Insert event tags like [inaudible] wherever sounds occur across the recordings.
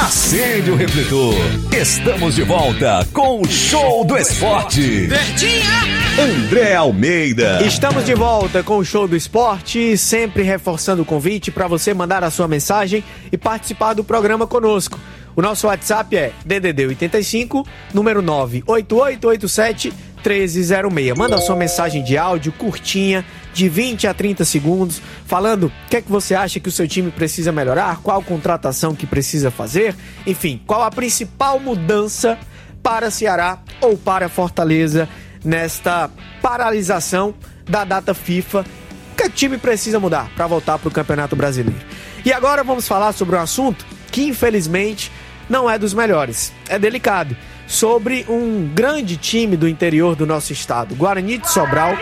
Acende o refletor. Estamos de volta com o Show do Esporte. André Almeida. Estamos de volta com o Show do Esporte, sempre reforçando o convite para você mandar a sua mensagem e participar do programa conosco. O nosso WhatsApp é DDD 85, número 98887 1306. Manda a sua mensagem de áudio curtinha, de 20 a 30 segundos, falando o que é que você acha que o seu time precisa melhorar, qual contratação que precisa fazer, enfim, qual a principal mudança para Ceará ou para Fortaleza nesta paralisação da data FIFA. O que o time precisa mudar para voltar para o Campeonato Brasileiro? E agora vamos falar sobre um assunto que infelizmente não é dos melhores, é delicado sobre um grande time do interior do nosso estado, Guarani de Sobral,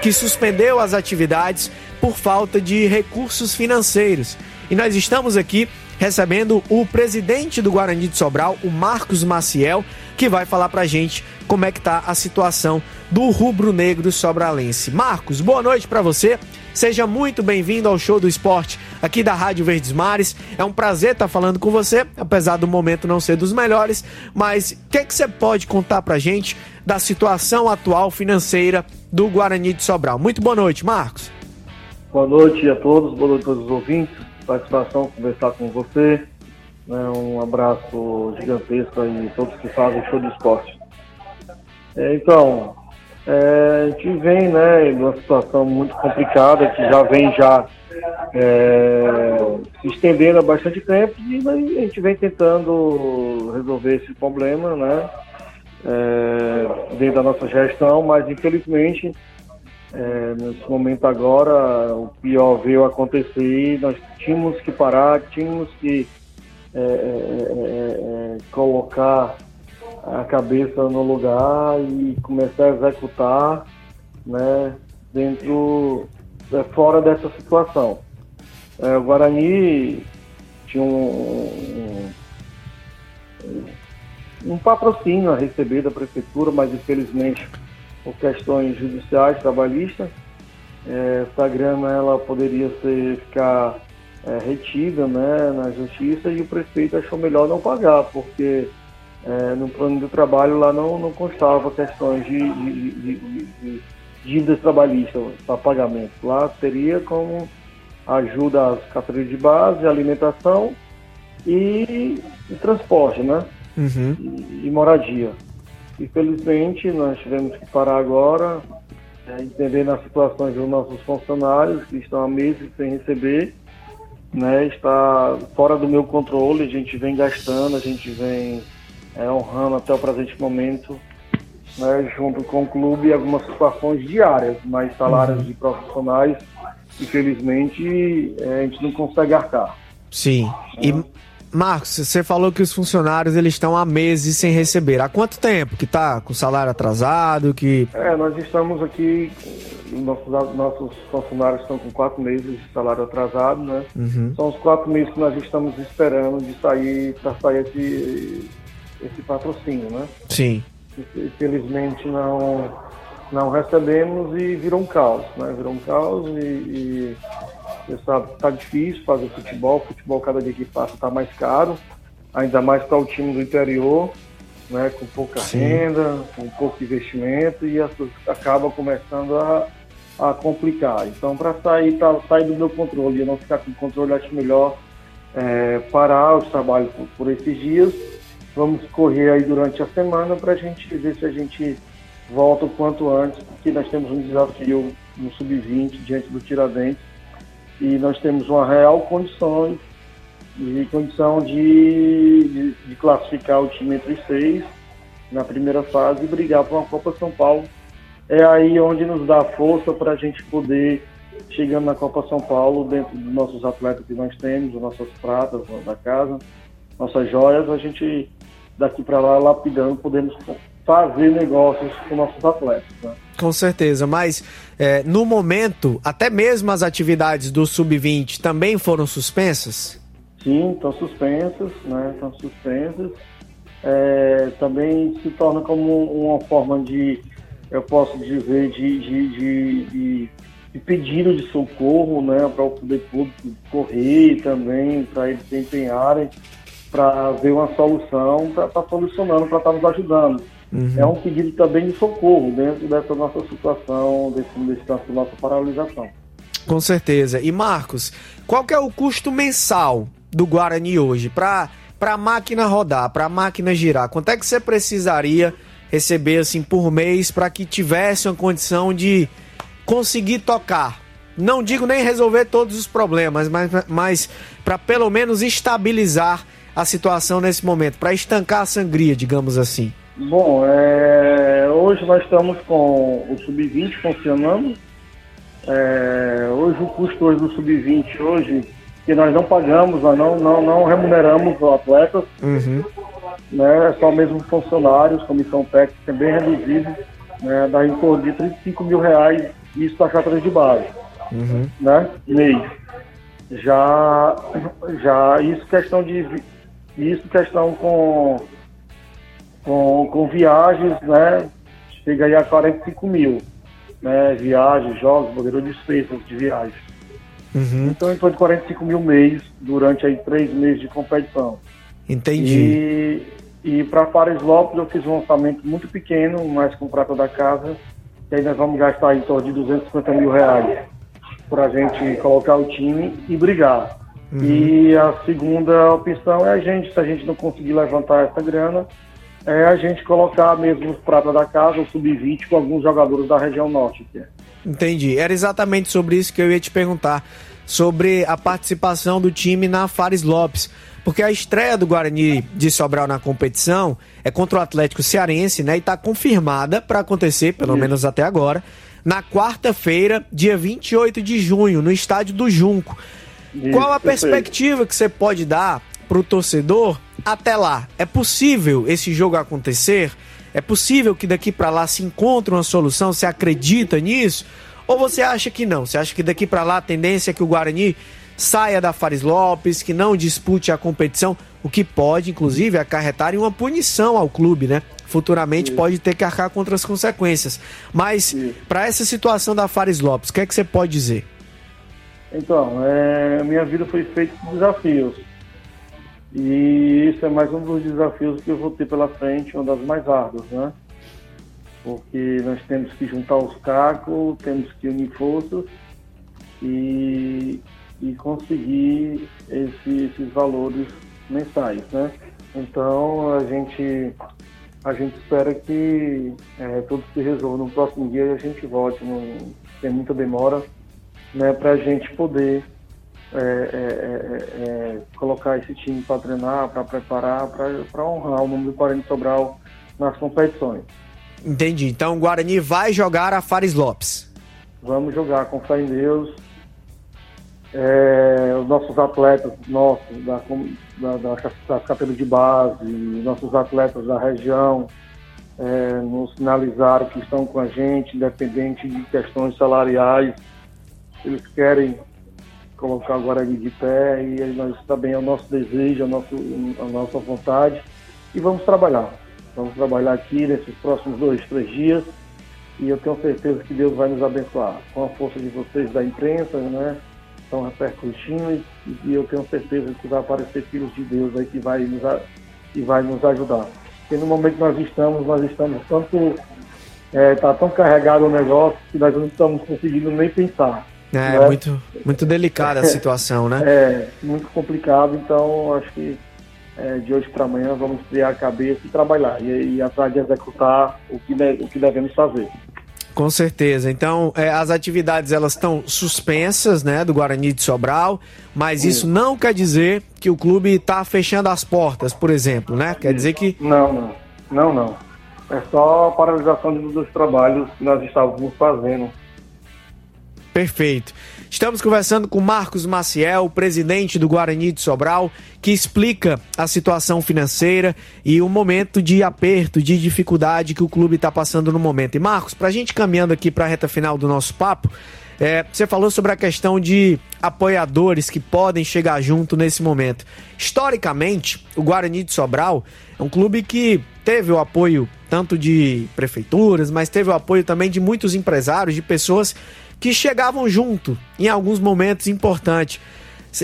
que suspendeu as atividades por falta de recursos financeiros. E nós estamos aqui recebendo o presidente do Guarani de Sobral, o Marcos Maciel, que vai falar pra gente como é que tá a situação do rubro-negro sobralense. Marcos, boa noite para você. Seja muito bem-vindo ao Show do Esporte aqui da Rádio Verdes Mares. É um prazer estar falando com você, apesar do momento não ser dos melhores. Mas o que, é que você pode contar pra gente da situação atual financeira do Guarani de Sobral? Muito boa noite, Marcos. Boa noite a todos, boa noite a todos os ouvintes. Satisfação conversar com você. Né, um abraço gigantesco aí todos que fazem show de esporte. É, então, é, a gente vem né, numa situação muito complicada, que já vem já é, se estendendo há bastante tempo e a gente vem tentando resolver esse problema né, é, dentro da nossa gestão, mas infelizmente é, nesse momento agora o pior veio acontecer nós tínhamos que parar, tínhamos que é, é, colocar a cabeça no lugar e começar a executar né, dentro, é, fora dessa situação. É, o Guarani tinha um, um, um patrocínio a receber da prefeitura, mas infelizmente por questões judiciais, trabalhistas, é, essa grana ela poderia ser, ficar é, retida né, na justiça e o prefeito achou melhor não pagar, porque é, no plano do trabalho lá não, não constava questões de, de, de, de dívidas trabalhistas para pagamento. Lá teria como ajuda às categorias de base, alimentação e, e transporte, né? Uhum. E, e, moradia. Infelizmente, nós tivemos que parar agora, é, entendendo as situações dos nossos funcionários que estão há meses sem receber, né? Está fora do meu controle, a gente vem gastando, a gente vem é, honrando até o presente momento, né, junto com o clube, algumas situações diárias, mas salários uhum. de profissionais, infelizmente, é, a gente não consegue arcar. Sim. E, Marcos, você falou que os funcionários eles estão há meses sem receber. Há quanto tempo que está com salário atrasado? Que... É, nós estamos aqui, nossos, nossos funcionários estão com quatro meses de salário atrasado, né? Uhum. São os quatro meses que nós estamos esperando de sair, para sair esse, esse patrocínio, né? Sim. Infelizmente não, não recebemos e virou um caos, né? Virou um caos e, e você sabe, tá difícil fazer futebol, futebol cada dia que passa está mais caro, ainda mais para o time do interior, né? Com pouca Sim. renda, com pouco investimento e as coisas acabam começando a, a complicar. Então, para sair, pra sair do meu controle e não ficar com controle, acho melhor é, parar os trabalhos por, por esses dias Vamos correr aí durante a semana para a gente ver se a gente volta o quanto antes, porque nós temos um desafio no sub-20 diante do Tiradentes e nós temos uma real condição de condição de, de, de classificar o time entre os seis na primeira fase e brigar por uma Copa São Paulo. É aí onde nos dá força para a gente poder chegando na Copa São Paulo dentro dos nossos atletas que nós temos, das nossas pratas da casa, nossas joias, a gente daqui para lá lapidando, podemos fazer negócios com nossos atletas. Né? Com certeza, mas é, no momento, até mesmo as atividades do Sub-20 também foram suspensas? Sim, estão suspensas, né? Estão suspensas. É, também se torna como uma forma de, eu posso dizer, de, de, de, de, de pedido de socorro, né? Para o poder público correr também, para eles se empenharem para ver uma solução, para estar tá solucionando, para estar tá nos ajudando. Uhum. É um pedido também de socorro dentro dessa nossa situação, desse, desse nossa paralisação. Com certeza. E Marcos, qual que é o custo mensal do Guarani hoje para para a máquina rodar, para a máquina girar? Quanto é que você precisaria receber assim por mês para que tivesse uma condição de conseguir tocar? Não digo nem resolver todos os problemas, mas, mas para pelo menos estabilizar a situação nesse momento, para estancar a sangria, digamos assim. Bom, é, hoje nós estamos com o Sub-20 funcionando. É, hoje o custo hoje do Sub-20 hoje, que nós não pagamos, nós não, não, não remuneramos os atletas, uhum. né, é só mesmo funcionários, comissão técnica bem reduzida, né, dá em torno de 35 mil reais isso para atletas de base, uhum. né, mês. Já, já isso questão de isso questão com com, com viagens, né? Chega aí a 45 mil. Né, viagens, jogos, de despesas de viagens. Uhum. Então, em torno de 45 mil mês durante aí três meses de competição. Entendi. E, e para Paris Lopes eu fiz um orçamento muito pequeno, mais com prata da casa, e aí nós vamos gastar em torno de 250 mil reais para a gente colocar o time e brigar. Uhum. E a segunda opção é a gente, se a gente não conseguir levantar essa grana, é a gente colocar mesmo os pratas da casa, o sub-20, com alguns jogadores da região norte. Entendi. Era exatamente sobre isso que eu ia te perguntar. Sobre a participação do time na Fares Lopes. Porque a estreia do Guarani de Sobral na competição é contra o Atlético Cearense, né? E está confirmada para acontecer, pelo isso. menos até agora, na quarta-feira, dia 28 de junho, no estádio do Junco. Qual a perspectiva que você pode dar para o torcedor até lá. É possível esse jogo acontecer? É possível que daqui para lá se encontre uma solução? Você acredita nisso? Ou você acha que não? Você acha que daqui para lá a tendência é que o Guarani saia da Fares Lopes, que não dispute a competição, o que pode, inclusive, acarretar em uma punição ao clube, né? Futuramente pode ter que arcar contra as consequências. Mas, para essa situação da Fares Lopes, o que é que você pode dizer? Então, é, minha vida foi feita de desafios. E isso é mais um dos desafios que eu vou ter pela frente, uma das mais árduas, né? Porque nós temos que juntar os cacos, temos que unir forças e, e conseguir esse, esses valores mensais, né? Então a gente a gente espera que é, tudo se resolva no próximo dia e a gente volte, não tem muita demora, né, para a gente poder é é, é, é, colocar esse time para treinar, para preparar, para honrar o número do Guarani Sobral nas competições. Entendi. Então o Guarani vai jogar a Fares Lopes. Vamos jogar com fé em Deus. É, os nossos atletas, nossos, da, da, da, das de base, nossos atletas da região, é, nos sinalizaram que estão com a gente, independente de questões salariais. Eles querem colocar o Guarani de pé e nós também é o nosso desejo, a, nosso, a nossa vontade e vamos trabalhar. Vamos trabalhar aqui nesses próximos dois, três dias e eu tenho certeza que Deus vai nos abençoar com a força de vocês da imprensa, né? Estão repercutindo e eu tenho certeza que vai aparecer filhos de Deus aí que vai nos, que vai nos ajudar. Porque no momento que nós estamos, nós estamos tanto é, tá tão carregado o negócio que nós não estamos conseguindo nem pensar. É, né? muito, muito delicada a situação, né? É, muito complicado, então acho que é, de hoje para amanhã vamos criar a cabeça e trabalhar e, e atrás de executar o que, o que devemos fazer. Com certeza. Então, é, as atividades elas estão suspensas, né, do Guarani de Sobral, mas isso, isso não quer dizer que o clube está fechando as portas, por exemplo, né? Quer dizer que não, não, não, não. É só a paralisação dos trabalhos que nós estávamos fazendo Perfeito. Estamos conversando com Marcos Maciel, presidente do Guarani de Sobral, que explica a situação financeira e o momento de aperto, de dificuldade que o clube está passando no momento. E Marcos, para a gente caminhando aqui para a reta final do nosso papo, é, você falou sobre a questão de apoiadores que podem chegar junto nesse momento. Historicamente, o Guarani de Sobral é um clube que teve o apoio tanto de prefeituras, mas teve o apoio também de muitos empresários, de pessoas que chegavam junto em alguns momentos importantes.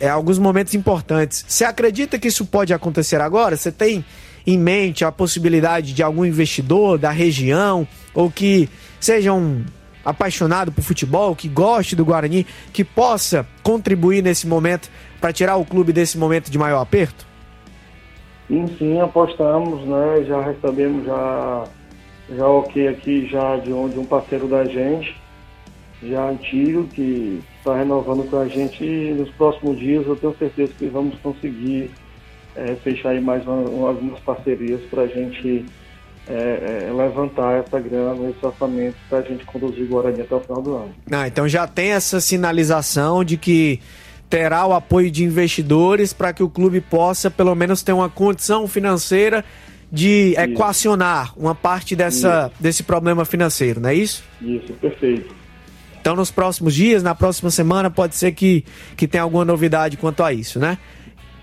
é, alguns momentos importantes. Você acredita que isso pode acontecer agora? Você tem em mente a possibilidade de algum investidor da região ou que seja um apaixonado por futebol, que goste do Guarani, que possa contribuir nesse momento para tirar o clube desse momento de maior aperto? Sim, sim, apostamos, né? Já recebemos já, já ok aqui já de um, um parceiro da gente, já antigo, que está renovando com a gente e nos próximos dias eu tenho certeza que vamos conseguir é, fechar aí mais uma, algumas parcerias para a gente é, é, levantar essa grana, esse orçamento para a gente conduzir Guarani até o final do ano. Ah, então já tem essa sinalização de que terá o apoio de investidores para que o clube possa pelo menos ter uma condição financeira de isso. equacionar uma parte dessa, desse problema financeiro, não é isso? Isso, perfeito. Então nos próximos dias, na próxima semana, pode ser que, que tenha alguma novidade quanto a isso, né?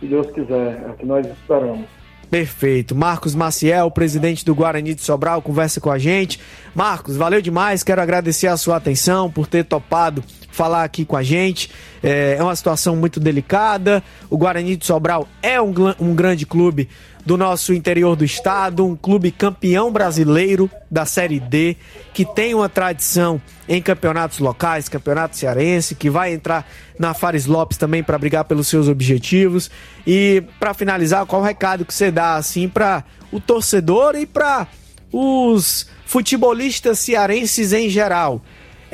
Se Deus quiser, é o que nós esperamos. Perfeito. Marcos Maciel, presidente do Guarani de Sobral, conversa com a gente. Marcos, valeu demais. Quero agradecer a sua atenção por ter topado falar aqui com a gente. É, é uma situação muito delicada. O Guarani de Sobral é um, um grande clube do nosso interior do estado, um clube campeão brasileiro da Série D, que tem uma tradição em campeonatos locais, campeonato cearense, que vai entrar na Fares Lopes também para brigar pelos seus objetivos. E para finalizar, qual o recado que você dá assim para o torcedor e para os futebolistas cearenses em geral?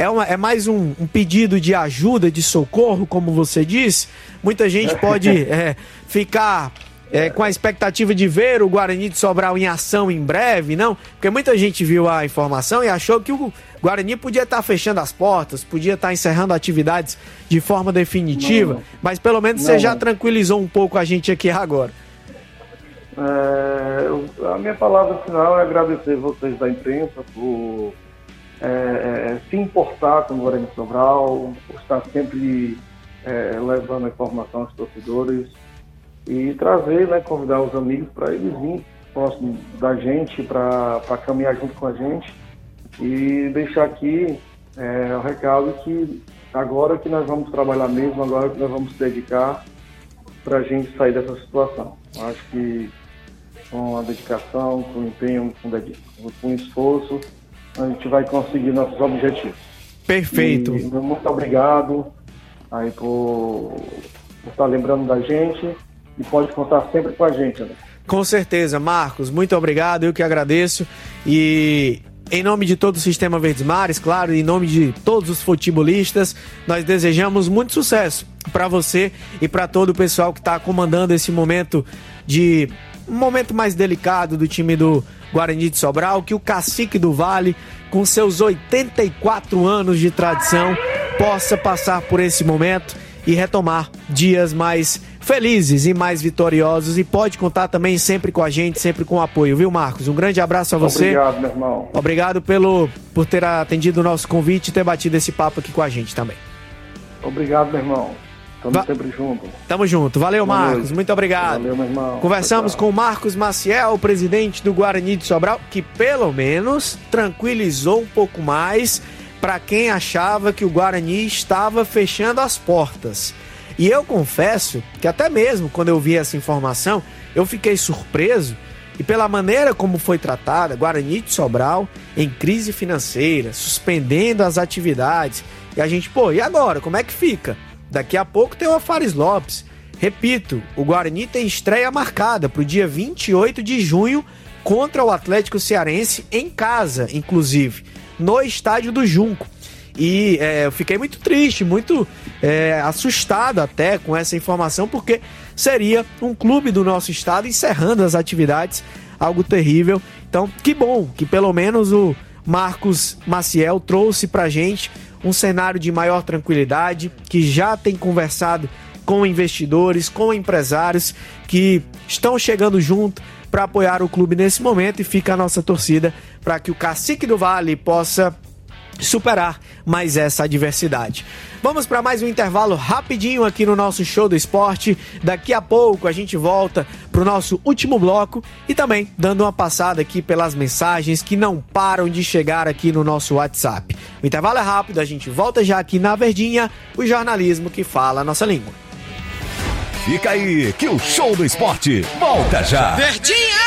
É, uma, é mais um, um, pedido de ajuda, de socorro, como você disse. Muita gente [laughs] pode é, ficar é, com a expectativa de ver o Guarani de Sobral em ação em breve, não? Porque muita gente viu a informação e achou que o Guarani podia estar fechando as portas, podia estar encerrando atividades de forma definitiva, não, mas pelo menos não, você já tranquilizou um pouco a gente aqui agora. É, a minha palavra final é agradecer vocês da imprensa por é, é, se importar com o Guarani Sobral, estar sempre é, levando a informação aos torcedores e trazer, né, convidar os amigos para eles virem próximo da gente, para caminhar junto com a gente e deixar aqui é, o recado que agora que nós vamos trabalhar mesmo, agora que nós vamos dedicar para a gente sair dessa situação. Acho que com a dedicação, com o empenho, com, com esforço, a gente vai conseguir nossos objetivos. Perfeito. E, muito obrigado aí por, por estar lembrando da gente e pode contar sempre com a gente, né? Com certeza, Marcos, muito obrigado, eu que agradeço. E em nome de todo o Sistema Verdes Mares, claro, em nome de todos os futebolistas, nós desejamos muito sucesso para você e para todo o pessoal que está comandando esse momento de um momento mais delicado do time do Guarani de Sobral, que o cacique do Vale, com seus 84 anos de tradição, possa passar por esse momento e retomar dias mais felizes e mais vitoriosos e pode contar também sempre com a gente, sempre com o apoio, viu, Marcos? Um grande abraço a você. Obrigado, meu irmão. Obrigado pelo por ter atendido o nosso convite e ter batido esse papo aqui com a gente também. Obrigado, meu irmão. Tamo Va sempre junto. Tamo junto. Valeu, Boa Marcos. Noite. Muito obrigado. Valeu, meu irmão. Conversamos com o Marcos Maciel, presidente do Guarani de Sobral, que pelo menos tranquilizou um pouco mais para quem achava que o Guarani estava fechando as portas. E eu confesso que até mesmo quando eu vi essa informação, eu fiquei surpreso e pela maneira como foi tratada, Guarani de Sobral em crise financeira, suspendendo as atividades. E a gente, pô, e agora? Como é que fica? Daqui a pouco tem o Fares Lopes. Repito, o Guarani tem estreia marcada para o dia 28 de junho contra o Atlético Cearense em casa, inclusive, no estádio do Junco. E é, eu fiquei muito triste, muito é, assustado até com essa informação, porque seria um clube do nosso estado encerrando as atividades, algo terrível. Então, que bom que pelo menos o Marcos Maciel trouxe pra gente um cenário de maior tranquilidade, que já tem conversado com investidores, com empresários que estão chegando junto para apoiar o clube nesse momento e fica a nossa torcida para que o Cacique do Vale possa superar mais essa adversidade. Vamos para mais um intervalo rapidinho aqui no nosso show do esporte. Daqui a pouco a gente volta para o nosso último bloco e também dando uma passada aqui pelas mensagens que não param de chegar aqui no nosso WhatsApp. O intervalo é rápido, a gente volta já aqui na Verdinha, o jornalismo que fala a nossa língua. Fica aí que o show do esporte volta já. Verdinha!